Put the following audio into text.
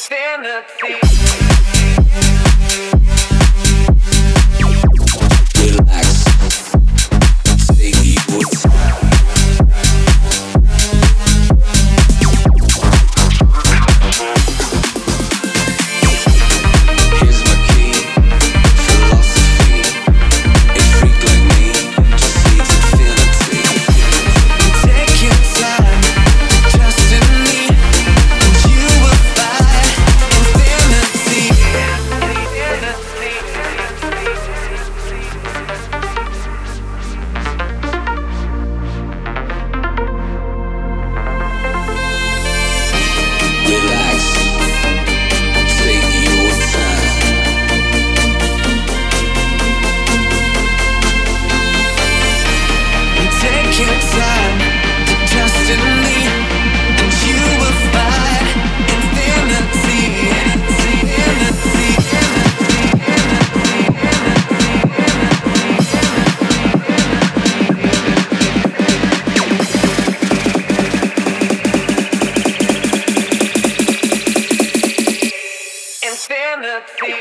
insanity. succeed.